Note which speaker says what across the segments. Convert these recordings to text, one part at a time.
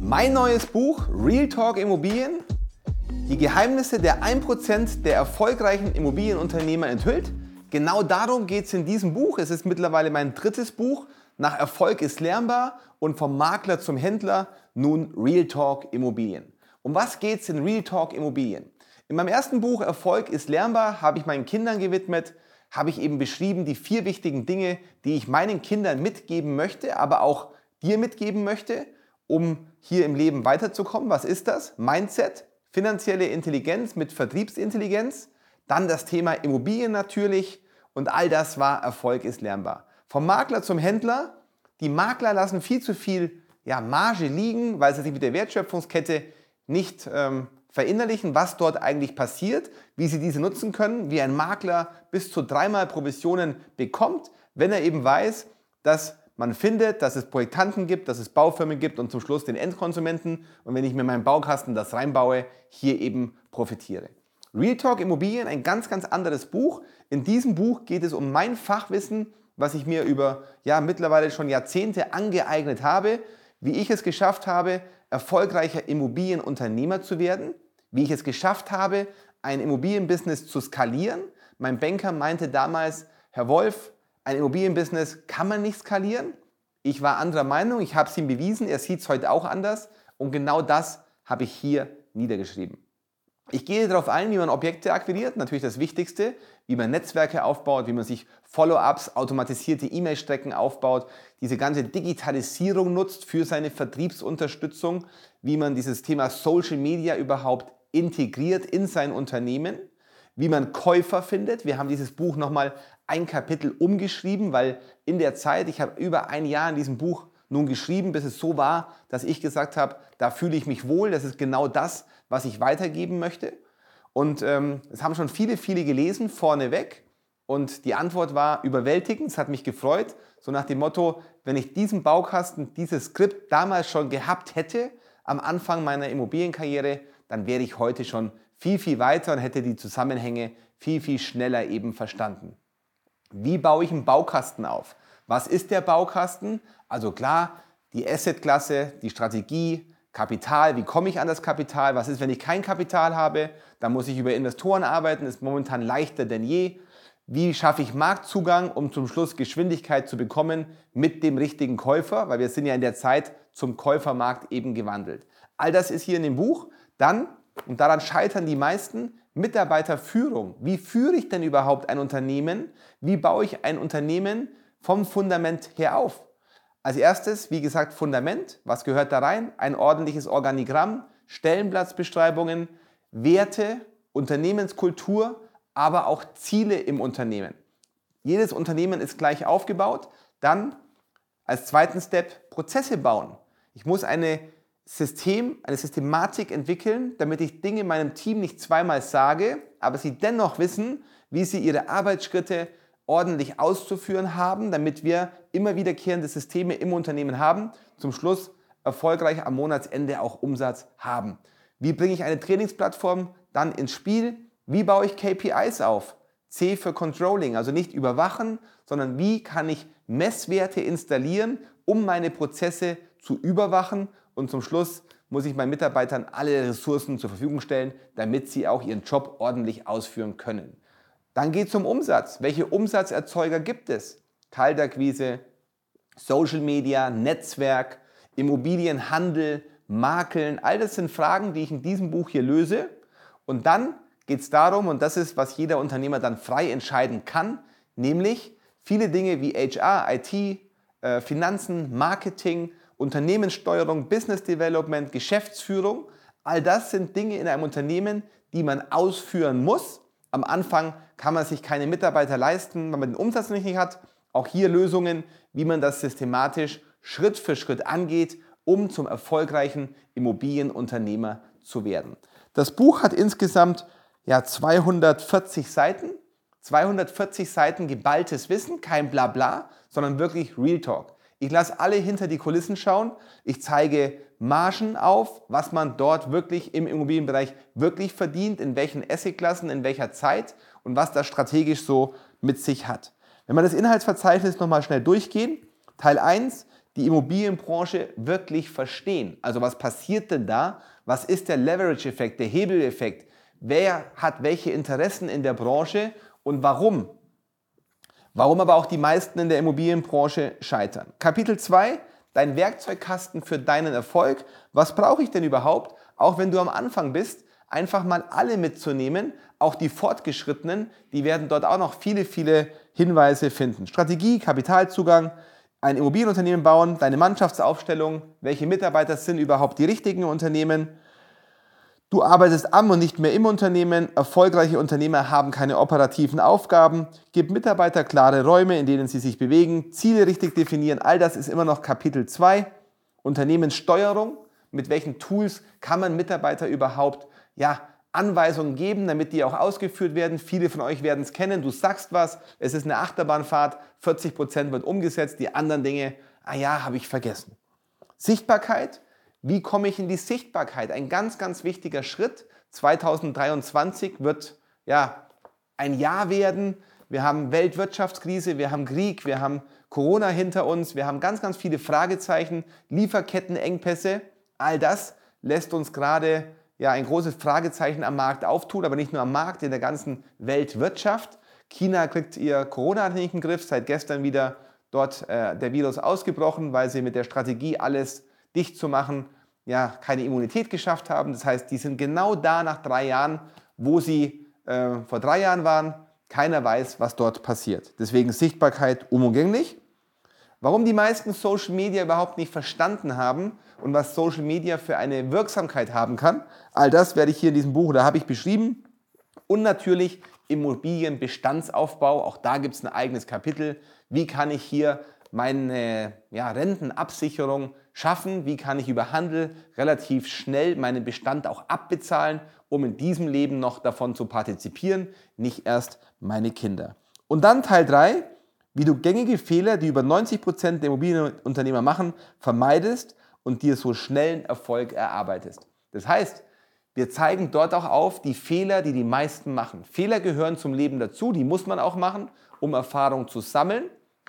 Speaker 1: Mein neues Buch Real Talk Immobilien, die Geheimnisse der 1% der erfolgreichen Immobilienunternehmer enthüllt. Genau darum geht es in diesem Buch. Es ist mittlerweile mein drittes Buch. Nach Erfolg ist lernbar und vom Makler zum Händler nun Real Talk Immobilien. Um was geht es in Real Talk Immobilien? In meinem ersten Buch Erfolg ist lernbar habe ich meinen Kindern gewidmet, habe ich eben beschrieben die vier wichtigen Dinge, die ich meinen Kindern mitgeben möchte, aber auch dir mitgeben möchte um hier im Leben weiterzukommen. Was ist das? Mindset, finanzielle Intelligenz mit Vertriebsintelligenz, dann das Thema Immobilien natürlich und all das war Erfolg ist lernbar. Vom Makler zum Händler. Die Makler lassen viel zu viel ja, Marge liegen, weil sie sich mit der Wertschöpfungskette nicht ähm, verinnerlichen, was dort eigentlich passiert, wie sie diese nutzen können, wie ein Makler bis zu dreimal Provisionen bekommt, wenn er eben weiß, dass man findet, dass es Projektanten gibt, dass es Baufirmen gibt und zum Schluss den Endkonsumenten. Und wenn ich mir meinen Baukasten das reinbaue, hier eben profitiere. Real Talk Immobilien, ein ganz, ganz anderes Buch. In diesem Buch geht es um mein Fachwissen, was ich mir über ja, mittlerweile schon Jahrzehnte angeeignet habe, wie ich es geschafft habe, erfolgreicher Immobilienunternehmer zu werden, wie ich es geschafft habe, ein Immobilienbusiness zu skalieren. Mein Banker meinte damals, Herr Wolf, ein Immobilienbusiness kann man nicht skalieren. Ich war anderer Meinung, ich habe es ihm bewiesen, er sieht es heute auch anders und genau das habe ich hier niedergeschrieben. Ich gehe darauf ein, wie man Objekte akquiriert, natürlich das Wichtigste, wie man Netzwerke aufbaut, wie man sich Follow-ups, automatisierte E-Mail-Strecken aufbaut, diese ganze Digitalisierung nutzt für seine Vertriebsunterstützung, wie man dieses Thema Social Media überhaupt integriert in sein Unternehmen, wie man Käufer findet. Wir haben dieses Buch nochmal ein Kapitel umgeschrieben, weil in der Zeit, ich habe über ein Jahr in diesem Buch nun geschrieben, bis es so war, dass ich gesagt habe, da fühle ich mich wohl, das ist genau das, was ich weitergeben möchte. Und ähm, es haben schon viele, viele gelesen vorneweg. Und die Antwort war überwältigend, es hat mich gefreut. So nach dem Motto, wenn ich diesen Baukasten, dieses Skript damals schon gehabt hätte, am Anfang meiner Immobilienkarriere, dann wäre ich heute schon viel, viel weiter und hätte die Zusammenhänge viel, viel schneller eben verstanden. Wie baue ich einen Baukasten auf? Was ist der Baukasten? Also klar, die Assetklasse, die Strategie, Kapital, wie komme ich an das Kapital? Was ist, wenn ich kein Kapital habe? Dann muss ich über Investoren arbeiten, ist momentan leichter denn je. Wie schaffe ich Marktzugang, um zum Schluss Geschwindigkeit zu bekommen mit dem richtigen Käufer? Weil wir sind ja in der Zeit zum Käufermarkt eben gewandelt. All das ist hier in dem Buch. Dann, und daran scheitern die meisten, Mitarbeiterführung. Wie führe ich denn überhaupt ein Unternehmen? Wie baue ich ein Unternehmen vom Fundament her auf? Als erstes, wie gesagt, Fundament. Was gehört da rein? Ein ordentliches Organigramm, Stellenplatzbeschreibungen, Werte, Unternehmenskultur, aber auch Ziele im Unternehmen. Jedes Unternehmen ist gleich aufgebaut. Dann als zweiten Step Prozesse bauen. Ich muss eine System, eine Systematik entwickeln, damit ich Dinge meinem Team nicht zweimal sage, aber sie dennoch wissen, wie sie ihre Arbeitsschritte ordentlich auszuführen haben, damit wir immer wiederkehrende Systeme im Unternehmen haben, zum Schluss erfolgreich am Monatsende auch Umsatz haben. Wie bringe ich eine Trainingsplattform dann ins Spiel? Wie baue ich KPIs auf? C für Controlling, also nicht überwachen, sondern wie kann ich Messwerte installieren, um meine Prozesse zu überwachen und zum Schluss muss ich meinen Mitarbeitern alle Ressourcen zur Verfügung stellen, damit sie auch ihren Job ordentlich ausführen können. Dann geht es um Umsatz. Welche Umsatzerzeuger gibt es? Kaltakquise, Social Media, Netzwerk, Immobilienhandel, Makeln. All das sind Fragen, die ich in diesem Buch hier löse. Und dann geht es darum, und das ist, was jeder Unternehmer dann frei entscheiden kann, nämlich viele Dinge wie HR, IT, äh, Finanzen, Marketing, Unternehmenssteuerung, Business Development, Geschäftsführung, all das sind Dinge in einem Unternehmen, die man ausführen muss. Am Anfang kann man sich keine Mitarbeiter leisten, wenn man den Umsatz nicht hat. Auch hier Lösungen, wie man das systematisch Schritt für Schritt angeht, um zum erfolgreichen Immobilienunternehmer zu werden. Das Buch hat insgesamt ja, 240 Seiten. 240 Seiten geballtes Wissen, kein Blabla, sondern wirklich Real Talk. Ich lasse alle hinter die Kulissen schauen. Ich zeige Margen auf, was man dort wirklich im Immobilienbereich wirklich verdient, in welchen Assetklassen, in welcher Zeit und was das strategisch so mit sich hat. Wenn wir das Inhaltsverzeichnis nochmal schnell durchgehen, Teil 1, die Immobilienbranche wirklich verstehen. Also was passiert denn da? Was ist der Leverage-Effekt, der Hebeleffekt? Wer hat welche Interessen in der Branche und warum? Warum aber auch die meisten in der Immobilienbranche scheitern. Kapitel 2, dein Werkzeugkasten für deinen Erfolg. Was brauche ich denn überhaupt? Auch wenn du am Anfang bist, einfach mal alle mitzunehmen, auch die Fortgeschrittenen, die werden dort auch noch viele, viele Hinweise finden. Strategie, Kapitalzugang, ein Immobilienunternehmen bauen, deine Mannschaftsaufstellung, welche Mitarbeiter sind überhaupt die richtigen Unternehmen. Du arbeitest am und nicht mehr im Unternehmen. Erfolgreiche Unternehmer haben keine operativen Aufgaben. Gib Mitarbeiter klare Räume, in denen sie sich bewegen. Ziele richtig definieren. All das ist immer noch Kapitel 2. Unternehmenssteuerung. Mit welchen Tools kann man Mitarbeiter überhaupt ja, Anweisungen geben, damit die auch ausgeführt werden. Viele von euch werden es kennen. Du sagst was, es ist eine Achterbahnfahrt, 40 Prozent wird umgesetzt, die anderen Dinge, ah ja, habe ich vergessen. Sichtbarkeit. Wie komme ich in die Sichtbarkeit? Ein ganz, ganz wichtiger Schritt. 2023 wird ja ein Jahr werden. Wir haben Weltwirtschaftskrise, wir haben Krieg, wir haben Corona hinter uns, wir haben ganz, ganz viele Fragezeichen, Lieferkettenengpässe. All das lässt uns gerade ja, ein großes Fragezeichen am Markt auftut, aber nicht nur am Markt, in der ganzen Weltwirtschaft. China kriegt ihr Corona nicht in den Griff, seit gestern wieder dort äh, der Virus ausgebrochen, weil sie mit der Strategie, alles dicht zu machen, ja, keine Immunität geschafft haben. Das heißt, die sind genau da nach drei Jahren, wo sie äh, vor drei Jahren waren. Keiner weiß, was dort passiert. Deswegen Sichtbarkeit unumgänglich. Warum die meisten Social Media überhaupt nicht verstanden haben und was Social Media für eine Wirksamkeit haben kann, all das werde ich hier in diesem Buch, da habe ich beschrieben. Und natürlich Immobilienbestandsaufbau, auch da gibt es ein eigenes Kapitel. Wie kann ich hier meine ja, Rentenabsicherung schaffen? Wie kann ich über Handel relativ schnell meinen Bestand auch abbezahlen, um in diesem Leben noch davon zu partizipieren, nicht erst meine Kinder. Und dann Teil 3, wie du gängige Fehler, die über 90% der Immobilienunternehmer machen, vermeidest und dir so schnellen Erfolg erarbeitest. Das heißt, wir zeigen dort auch auf die Fehler, die die meisten machen. Fehler gehören zum Leben dazu, die muss man auch machen, um Erfahrung zu sammeln.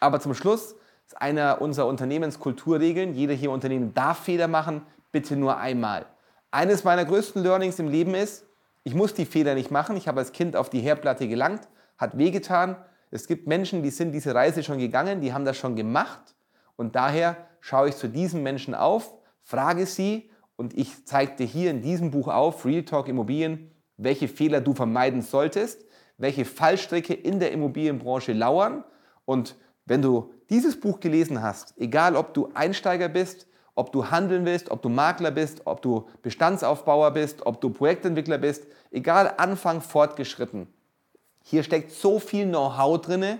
Speaker 1: Aber zum Schluss ist einer unserer Unternehmenskulturregeln, jeder hier Unternehmen darf Fehler machen, bitte nur einmal. Eines meiner größten Learnings im Leben ist, ich muss die Fehler nicht machen. Ich habe als Kind auf die Herdplatte gelangt, hat wehgetan, es gibt Menschen, die sind diese Reise schon gegangen, die haben das schon gemacht und daher schaue ich zu diesen Menschen auf, frage sie und ich zeige dir hier in diesem Buch auf, Real Talk Immobilien, welche Fehler du vermeiden solltest, welche Fallstricke in der Immobilienbranche lauern und wenn du dieses Buch gelesen hast, egal ob du Einsteiger bist, ob du handeln willst, ob du Makler bist, ob du Bestandsaufbauer bist, ob du Projektentwickler bist, egal Anfang fortgeschritten, hier steckt so viel Know-how drin,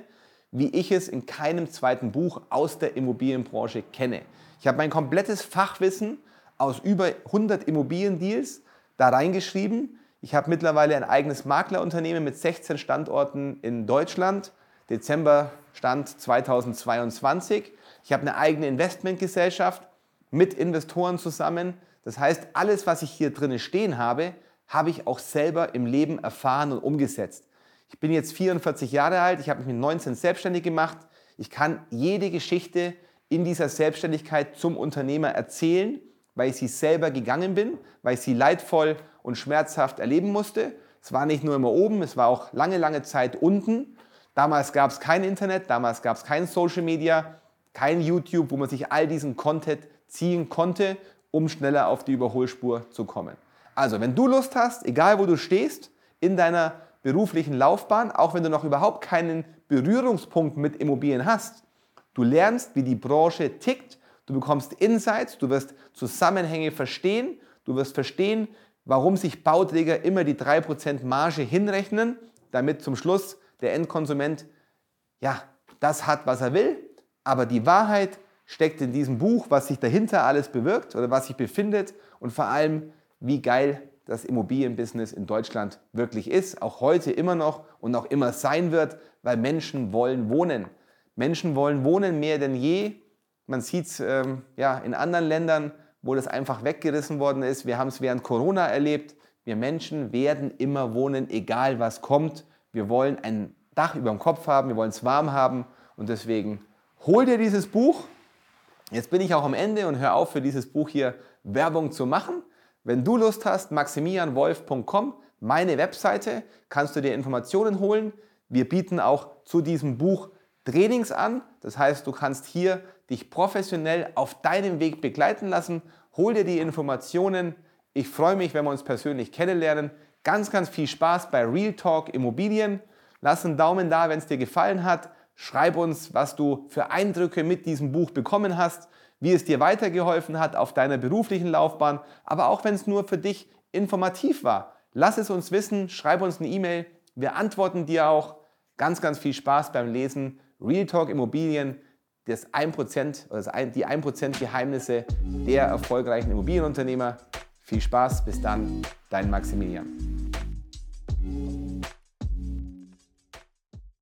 Speaker 1: wie ich es in keinem zweiten Buch aus der Immobilienbranche kenne. Ich habe mein komplettes Fachwissen aus über 100 Immobiliendeals da reingeschrieben. Ich habe mittlerweile ein eigenes Maklerunternehmen mit 16 Standorten in Deutschland. Dezember Stand 2022. Ich habe eine eigene Investmentgesellschaft mit Investoren zusammen. Das heißt, alles, was ich hier drin stehen habe, habe ich auch selber im Leben erfahren und umgesetzt. Ich bin jetzt 44 Jahre alt, ich habe mich mit 19 selbstständig gemacht. Ich kann jede Geschichte in dieser Selbstständigkeit zum Unternehmer erzählen, weil ich sie selber gegangen bin, weil ich sie leidvoll und schmerzhaft erleben musste. Es war nicht nur immer oben, es war auch lange, lange Zeit unten. Damals gab es kein Internet, damals gab es kein Social Media, kein YouTube, wo man sich all diesen Content ziehen konnte, um schneller auf die Überholspur zu kommen. Also, wenn du Lust hast, egal wo du stehst, in deiner beruflichen Laufbahn, auch wenn du noch überhaupt keinen Berührungspunkt mit Immobilien hast. Du lernst, wie die Branche tickt, du bekommst Insights, du wirst Zusammenhänge verstehen, du wirst verstehen, warum sich Bauträger immer die 3% Marge hinrechnen, damit zum Schluss der Endkonsument ja, das hat, was er will, aber die Wahrheit steckt in diesem Buch, was sich dahinter alles bewirkt oder was sich befindet und vor allem, wie geil das Immobilienbusiness in Deutschland wirklich ist, auch heute immer noch und auch immer sein wird, weil Menschen wollen wohnen. Menschen wollen wohnen mehr denn je. Man sieht es ähm, ja, in anderen Ländern, wo das einfach weggerissen worden ist. Wir haben es während Corona erlebt. Wir Menschen werden immer wohnen, egal was kommt. Wir wollen ein Dach über dem Kopf haben, wir wollen es warm haben und deswegen hol dir dieses Buch. Jetzt bin ich auch am Ende und höre auf, für dieses Buch hier Werbung zu machen. Wenn du Lust hast, maximilianwolf.com, meine Webseite, kannst du dir Informationen holen. Wir bieten auch zu diesem Buch Trainings an. Das heißt, du kannst hier dich professionell auf deinem Weg begleiten lassen. Hol dir die Informationen. Ich freue mich, wenn wir uns persönlich kennenlernen. Ganz, ganz viel Spaß bei Real Talk Immobilien. Lass einen Daumen da, wenn es dir gefallen hat. Schreib uns, was du für Eindrücke mit diesem Buch bekommen hast wie es dir weitergeholfen hat auf deiner beruflichen Laufbahn, aber auch wenn es nur für dich informativ war. Lass es uns wissen, schreib uns eine E-Mail, wir antworten dir auch. Ganz, ganz viel Spaß beim Lesen. Real Talk Immobilien, das 1%, oder die 1% Geheimnisse der erfolgreichen Immobilienunternehmer. Viel Spaß, bis dann, dein Maximilian.